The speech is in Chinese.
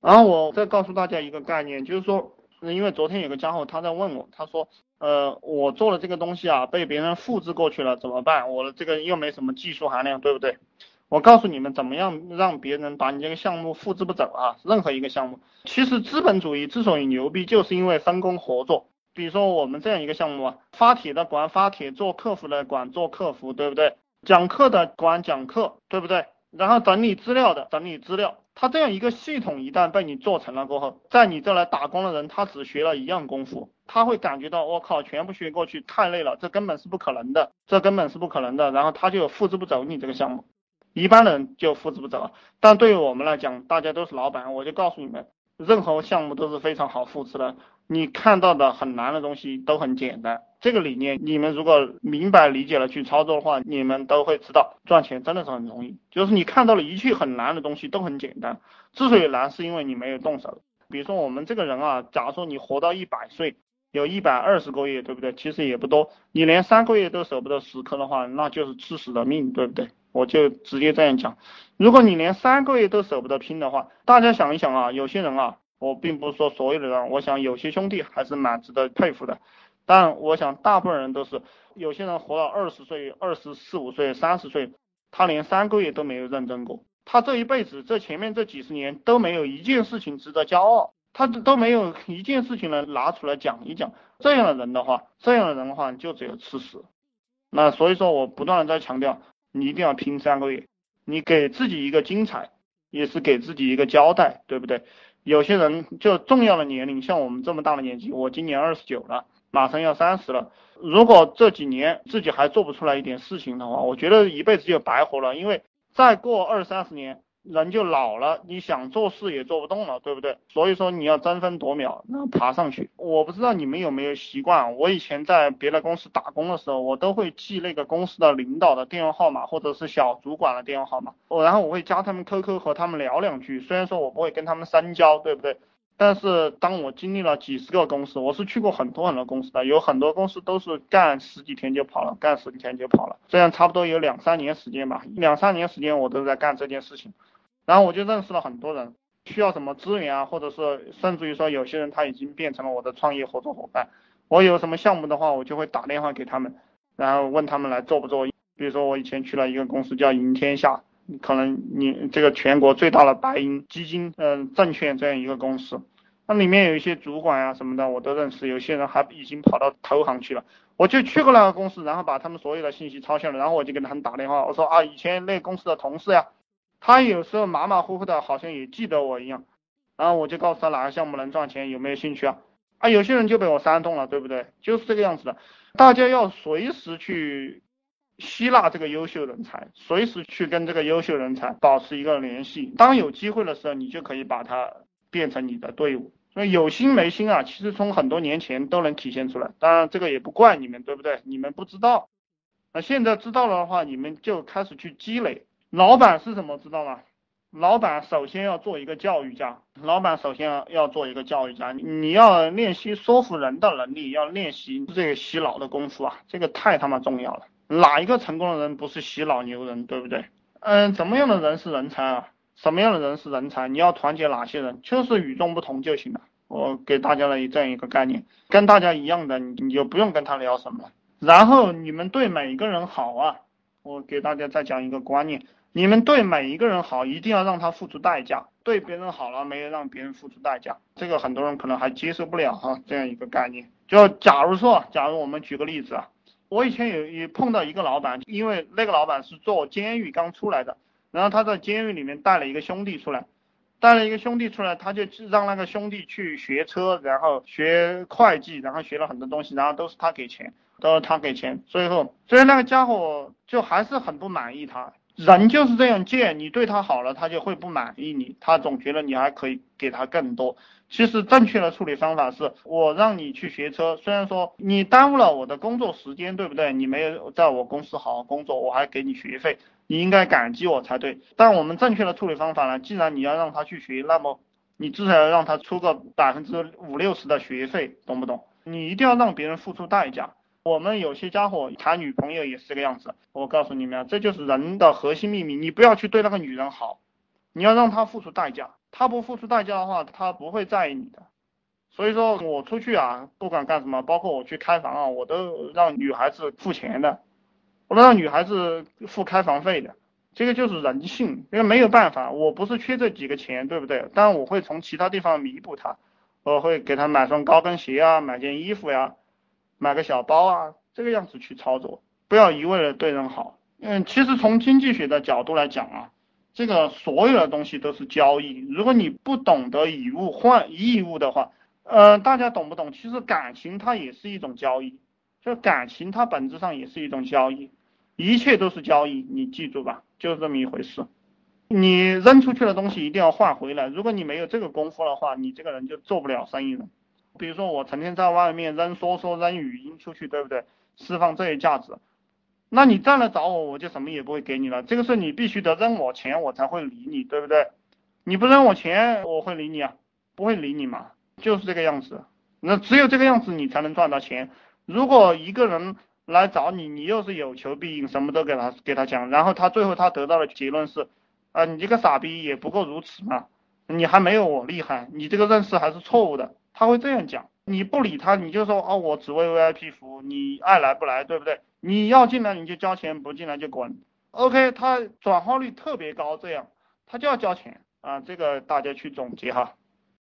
然后我再告诉大家一个概念，就是说，因为昨天有个家伙他在问我，他说，呃，我做了这个东西啊，被别人复制过去了，怎么办？我的这个又没什么技术含量，对不对？我告诉你们，怎么样让别人把你这个项目复制不走啊？任何一个项目，其实资本主义之所以牛逼，就是因为分工合作。比如说我们这样一个项目啊，发帖的管发帖，做客服的管做客服，对不对？讲课的管讲课，对不对？然后整理资料的整理资料。他这样一个系统一旦被你做成了过后，在你这来打工的人，他只学了一样功夫，他会感觉到我靠，全部学过去太累了，这根本是不可能的，这根本是不可能的。然后他就复制不走你这个项目，一般人就复制不走。但对于我们来讲，大家都是老板，我就告诉你们。任何项目都是非常好复制的，你看到的很难的东西都很简单。这个理念，你们如果明白理解了去操作的话，你们都会知道赚钱真的是很容易。就是你看到了一切很难的东西都很简单，之所以难，是因为你没有动手。比如说我们这个人啊，假如说你活到一百岁，有一百二十个月，对不对？其实也不多，你连三个月都舍不得死磕的话，那就是吃屎的命，对不对？我就直接这样讲，如果你连三个月都舍不得拼的话，大家想一想啊，有些人啊，我并不是说所有的人，我想有些兄弟还是蛮值得佩服的，但我想大部分人都是，有些人活到二十岁、二十四五岁、三十岁，他连三个月都没有认真过，他这一辈子这前面这几十年都没有一件事情值得骄傲，他都没有一件事情能拿出来讲一讲，这样的人的话，这样的人的话就只有吃屎。那所以说我不断的在强调。你一定要拼三个月，你给自己一个精彩，也是给自己一个交代，对不对？有些人就重要的年龄，像我们这么大的年纪，我今年二十九了，马上要三十了。如果这几年自己还做不出来一点事情的话，我觉得一辈子就白活了，因为再过二三十年。人就老了，你想做事也做不动了，对不对？所以说你要争分夺秒，那爬上去。我不知道你们有没有习惯，我以前在别的公司打工的时候，我都会记那个公司的领导的电话号码，或者是小主管的电话号码，我然后我会加他们 QQ 和他们聊两句。虽然说我不会跟他们深交，对不对？但是当我经历了几十个公司，我是去过很多很多公司的，有很多公司都是干十几天就跑了，干十几天就跑了，这样差不多有两三年时间吧，两三年时间我都在干这件事情，然后我就认识了很多人，需要什么资源啊，或者是甚至于说有些人他已经变成了我的创业合作伙伴，我有什么项目的话，我就会打电话给他们，然后问他们来做不做，比如说我以前去了一个公司叫赢天下。可能你这个全国最大的白银基金，嗯，证券这样一个公司，那里面有一些主管啊什么的，我都认识，有些人还已经跑到投行去了。我就去过那个公司，然后把他们所有的信息抄下来，然后我就给他们打电话，我说啊，以前那公司的同事呀，他有时候马马虎虎的，好像也记得我一样。然后我就告诉他哪个项目能赚钱，有没有兴趣啊？啊，有些人就被我煽动了，对不对？就是这个样子的，大家要随时去。吸纳这个优秀人才，随时去跟这个优秀人才保持一个联系。当有机会的时候，你就可以把它变成你的队伍。所以有心没心啊，其实从很多年前都能体现出来。当然这个也不怪你们，对不对？你们不知道，那现在知道了的话，你们就开始去积累。老板是什么？知道吗？老板首先要做一个教育家。老板首先要要做一个教育家，你要练习说服人的能力，要练习这个洗脑的功夫啊，这个太他妈重要了。哪一个成功的人不是洗脑牛人，对不对？嗯，怎么样的人是人才啊？什么样的人是人才？你要团结哪些人？就是与众不同就行了。我给大家了这样一个概念，跟大家一样的，你你就不用跟他聊什么。然后你们对每一个人好啊，我给大家再讲一个观念，你们对每一个人好，一定要让他付出代价。对别人好了，没有让别人付出代价，这个很多人可能还接受不了哈，这样一个概念。就假如说，假如我们举个例子啊。我以前也也碰到一个老板，因为那个老板是做监狱刚出来的，然后他在监狱里面带了一个兄弟出来，带了一个兄弟出来，他就让那个兄弟去学车，然后学会计，然后学了很多东西，然后都是他给钱，都是他给钱，最后，所以那个家伙就还是很不满意他。人就是这样贱，你对他好了，他就会不满意你，他总觉得你还可以给他更多。其实正确的处理方法是，我让你去学车，虽然说你耽误了我的工作时间，对不对？你没有在我公司好好工作，我还给你学费，你应该感激我才对。但我们正确的处理方法呢？既然你要让他去学，那么你至少要让他出个百分之五六十的学费，懂不懂？你一定要让别人付出代价。我们有些家伙谈女朋友也是这个样子，我告诉你们啊，这就是人的核心秘密。你不要去对那个女人好，你要让她付出代价。她不付出代价的话，她不会在意你的。所以说我出去啊，不管干什么，包括我去开房啊，我都让女孩子付钱的，我都让女孩子付开房费的。这个就是人性，因为没有办法，我不是缺这几个钱，对不对？但我会从其他地方弥补她，我会给她买双高跟鞋啊，买件衣服呀，买个小包啊，这个样子去操作，不要一味的对人好。嗯，其实从经济学的角度来讲啊，这个所有的东西都是交易。如果你不懂得以物换义物的话，呃，大家懂不懂？其实感情它也是一种交易，就感情它本质上也是一种交易，一切都是交易，你记住吧。就是这么一回事，你扔出去的东西一定要换回来。如果你没有这个功夫的话，你这个人就做不了生意了。比如说我成天在外面扔说说扔语音出去，对不对？释放这些价值，那你再来找我，我就什么也不会给你了。这个是你必须得扔我钱，我才会理你，对不对？你不扔我钱，我会理你啊？不会理你嘛？就是这个样子。那只有这个样子，你才能赚到钱。如果一个人，来找你，你又是有求必应，什么都给他给他讲，然后他最后他得到的结论是，啊，你这个傻逼也不过如此嘛，你还没有我厉害，你这个认识还是错误的，他会这样讲，你不理他，你就说哦，我只为 VIP 服务，你爱来不来，对不对？你要进来你就交钱，不进来就滚，OK，他转化率特别高，这样他就要交钱啊，这个大家去总结哈。